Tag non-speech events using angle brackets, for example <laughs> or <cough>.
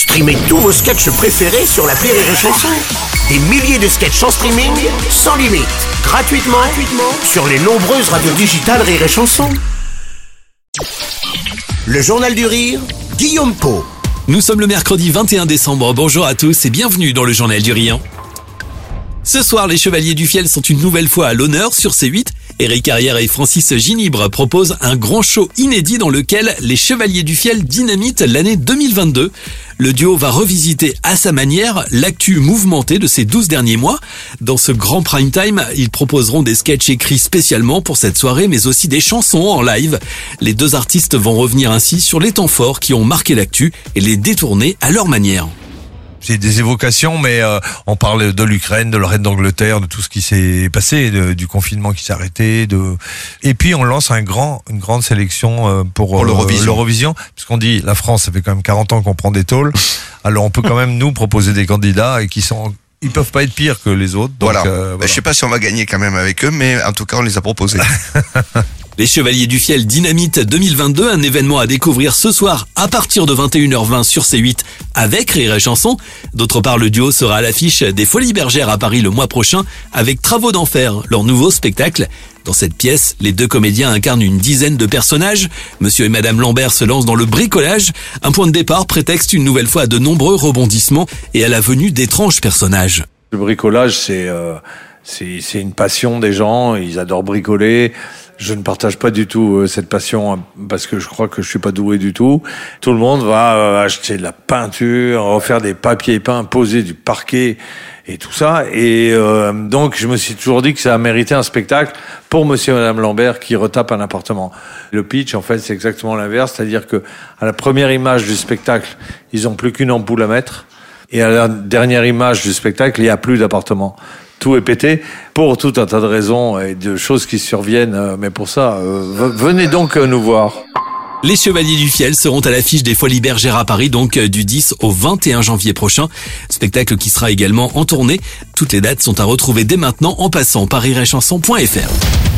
Streamez tous vos sketchs préférés sur la Rire et Chanson. Des milliers de sketchs en streaming, sans limite, gratuitement, gratuitement sur les nombreuses radios digitales Rire et. Le Journal du Rire, Guillaume Po. Nous sommes le mercredi 21 décembre. Bonjour à tous et bienvenue dans le Journal du Rire. Ce soir, les Chevaliers du Fiel sont une nouvelle fois à l'honneur sur C8. Eric Carrière et Francis Ginibre proposent un grand show inédit dans lequel les Chevaliers du Fiel dynamitent l'année 2022. Le duo va revisiter à sa manière l'actu mouvementée de ces 12 derniers mois. Dans ce grand prime time, ils proposeront des sketchs écrits spécialement pour cette soirée, mais aussi des chansons en live. Les deux artistes vont revenir ainsi sur les temps forts qui ont marqué l'actu et les détourner à leur manière c'est des évocations, mais euh, on parle de l'Ukraine, de la reine d'Angleterre, de tout ce qui s'est passé, du confinement qui s'est arrêté, de et puis on lance un grand, une grande sélection euh, pour, pour euh, l'Eurovision, puisqu'on dit la France, ça fait quand même 40 ans qu'on prend des tôles, <laughs> alors on peut quand même nous proposer des candidats et qui sont ils peuvent pas être pires que les autres. Donc, voilà. voilà. Je sais pas si on va gagner quand même avec eux, mais en tout cas, on les a proposés. <laughs> Les Chevaliers du Fiel Dynamite 2022, un événement à découvrir ce soir à partir de 21h20 sur C8 avec Rire et Chanson. D'autre part, le duo sera à l'affiche des Folies Bergères à Paris le mois prochain avec Travaux d'enfer, leur nouveau spectacle. Dans cette pièce, les deux comédiens incarnent une dizaine de personnages. Monsieur et Madame Lambert se lancent dans le bricolage. Un point de départ prétexte une nouvelle fois à de nombreux rebondissements et à la venue d'étranges personnages. Le bricolage, c'est euh, une passion des gens. Ils adorent bricoler. Je ne partage pas du tout euh, cette passion hein, parce que je crois que je suis pas doué du tout. Tout le monde va euh, acheter de la peinture, refaire des papiers peints, poser du parquet et tout ça. Et euh, donc je me suis toujours dit que ça a mérité un spectacle pour Monsieur et Madame Lambert qui retape un appartement. Le pitch, en fait, c'est exactement l'inverse, c'est-à-dire que à la première image du spectacle, ils ont plus qu'une ampoule à mettre. Et à la dernière image du spectacle, il n'y a plus d'appartement tout est pété pour tout un tas de raisons et de choses qui surviennent. Euh, mais pour ça, euh, venez donc euh, nous voir. Les Chevaliers du Fiel seront à l'affiche des Folies Bergères à Paris, donc du 10 au 21 janvier prochain. Spectacle qui sera également en tournée. Toutes les dates sont à retrouver dès maintenant en passant par iréchanson.fr.